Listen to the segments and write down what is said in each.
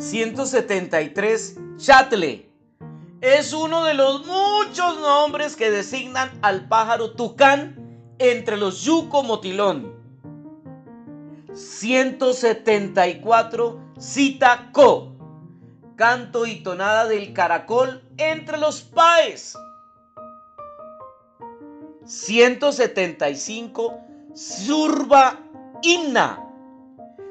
173. Chatle. Es uno de los muchos nombres que designan al pájaro tucán entre los yuco motilón. 174. Cita co. Canto y tonada del caracol entre los paes. 175. Surba Inna.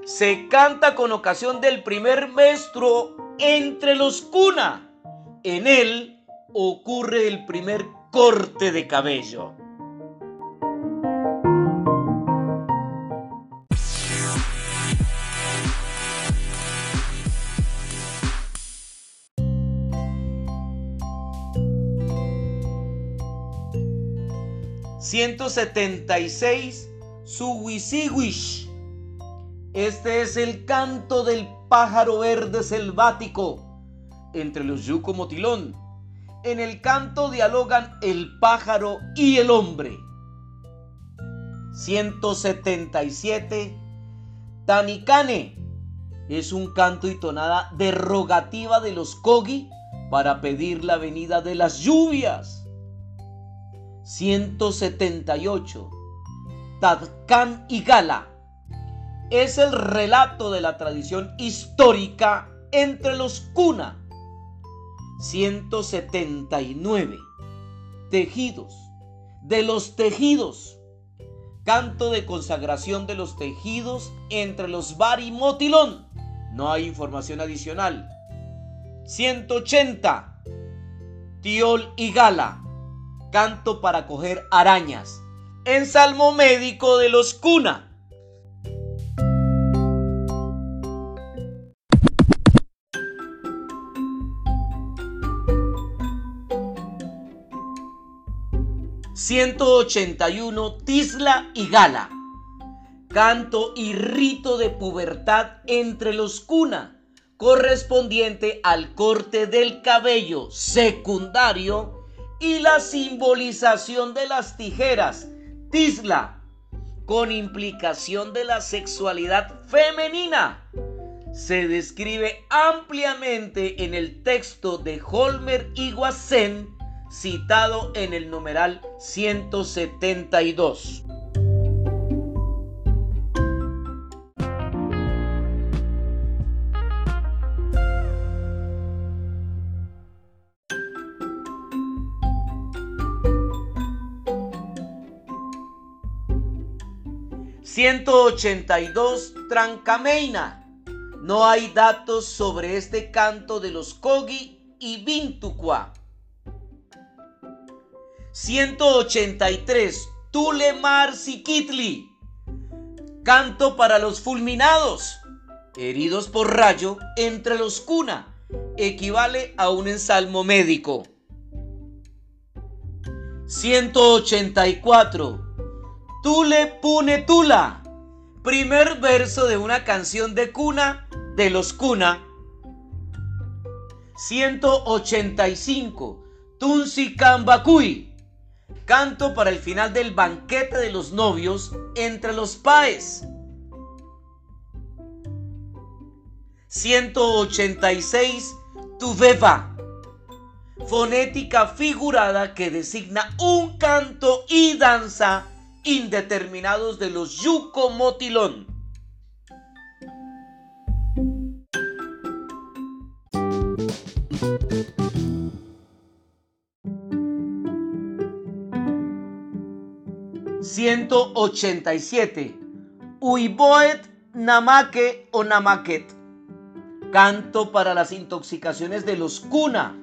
Se canta con ocasión del primer maestro entre los cuna. En él ocurre el primer corte de cabello. ...176... Suwisiwish. Este es el canto del pájaro verde selvático entre los yuco motilón. En el canto dialogan el pájaro y el hombre. 177. Tanicane es un canto y tonada derogativa de los Kogi para pedir la venida de las lluvias. 178. Tadkan y Gala es el relato de la tradición histórica entre los Kuna. 179. Tejidos. De los tejidos. Canto de consagración de los tejidos entre los Bar y Motilón. No hay información adicional. 180. Tiol y Gala. Canto para coger arañas. En Salmo Médico de los Cuna. 181 Tisla y Gala. Canto y rito de pubertad entre los cuna, correspondiente al corte del cabello secundario y la simbolización de las tijeras, Tisla, con implicación de la sexualidad femenina. Se describe ampliamente en el texto de Holmer y citado en el numeral 172. ...182 Trancameina... ...no hay datos sobre este canto de los Kogi y Bintuqua... 183. Tulemar Sikitli. Canto para los fulminados, heridos por rayo entre los cuna. Equivale a un ensalmo médico. 184. Tule Pune Tula. Primer verso de una canción de cuna de los cuna. 185. Tunsi Kambakui Canto para el final del banquete de los novios entre los paes. 186. Tuveva. Fonética figurada que designa un canto y danza indeterminados de los yuco 187. Uiboet Namake o Namaket. Canto para las intoxicaciones de los cuna.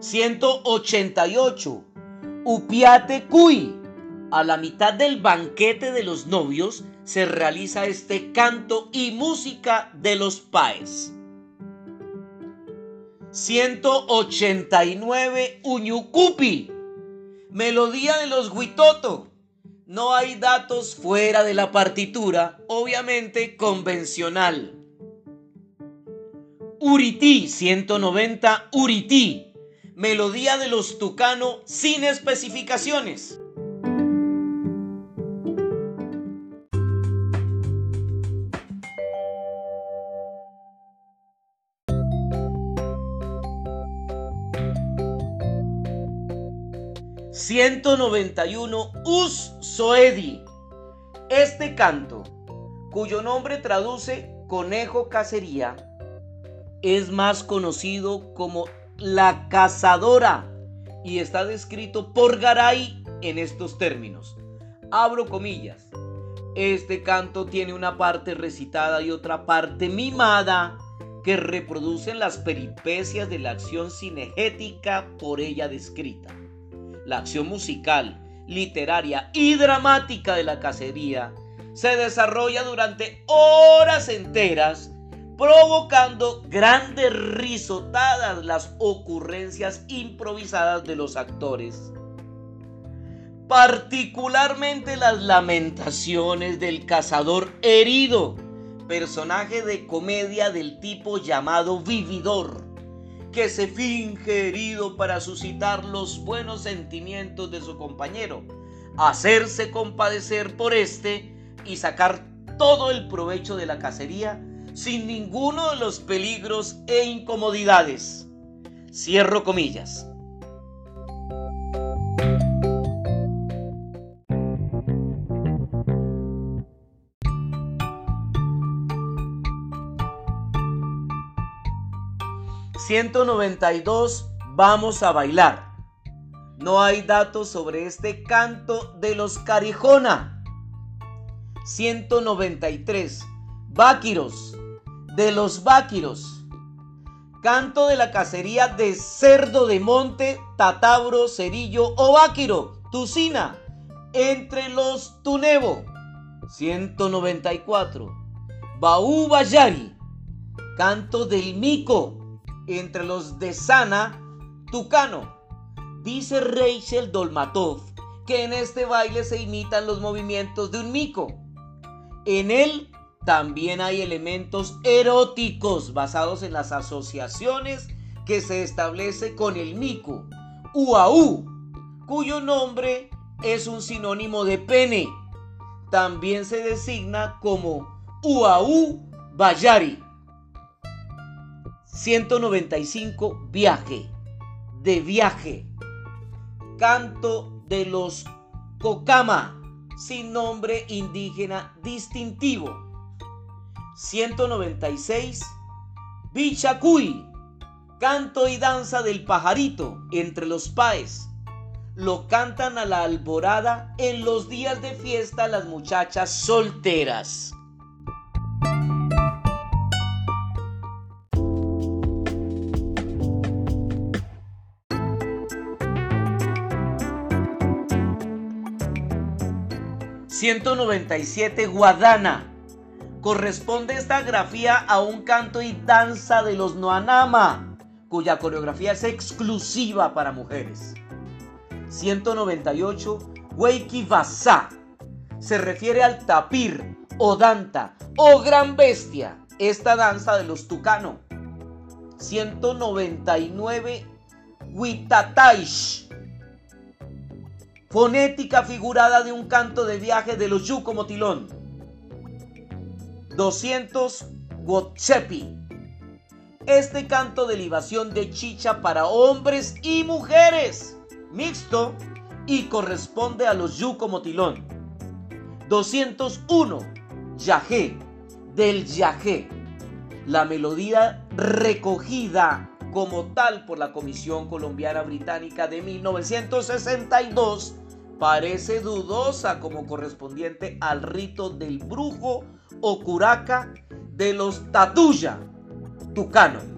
188. Upiate Kui. A la mitad del banquete de los novios se realiza este canto y música de los paes. 189 Uñucupi Melodía de los Huitoto. No hay datos fuera de la partitura, obviamente convencional. Urití 190 Urití. Melodía de los Tucano sin especificaciones. 191 Us Soedi. Este canto, cuyo nombre traduce conejo cacería, es más conocido como la cazadora y está descrito por Garay en estos términos. Abro comillas. Este canto tiene una parte recitada y otra parte mimada que reproducen las peripecias de la acción cinegética por ella descrita. La acción musical, literaria y dramática de la cacería se desarrolla durante horas enteras, provocando grandes risotadas las ocurrencias improvisadas de los actores. Particularmente las lamentaciones del cazador herido, personaje de comedia del tipo llamado vividor, que se finge herido para suscitar los buenos sentimientos de su compañero, hacerse compadecer por este y sacar todo el provecho de la cacería sin ninguno de los peligros e incomodidades. Cierro comillas. 192 Vamos a bailar. No hay datos sobre este canto de los Carijona. 193 Báquiros de los Báquiros. Canto de la cacería de cerdo de monte, tatabro, cerillo o báquiro, tucina, entre los tunevo. 194 Baú Bayari. Canto del mico entre los de Sana, Tucano. Dice Rachel Dolmatov que en este baile se imitan los movimientos de un mico. En él también hay elementos eróticos basados en las asociaciones que se establece con el mico, uaú, cuyo nombre es un sinónimo de pene. También se designa como uaú bayari. 195 viaje, de viaje. Canto de los Cocama, sin nombre indígena distintivo. 196 Bichacuy, canto y danza del pajarito entre los paes. Lo cantan a la alborada en los días de fiesta las muchachas solteras. 197 Guadana. Corresponde esta grafía a un canto y danza de los Noanama, cuya coreografía es exclusiva para mujeres. 198 Basa. Se refiere al tapir o danta o gran bestia, esta danza de los tucano. 199 Huitataish Fonética figurada de un canto de viaje de los Yuco Motilón. 200 Guotchepi. Este canto de libación de chicha para hombres y mujeres. Mixto y corresponde a los Yuco Motilón. 201 Yajé. Del Yajé. La melodía recogida como tal por la Comisión Colombiana Británica de 1962 parece dudosa como correspondiente al rito del brujo o curaca de los Tatuya, Tucano.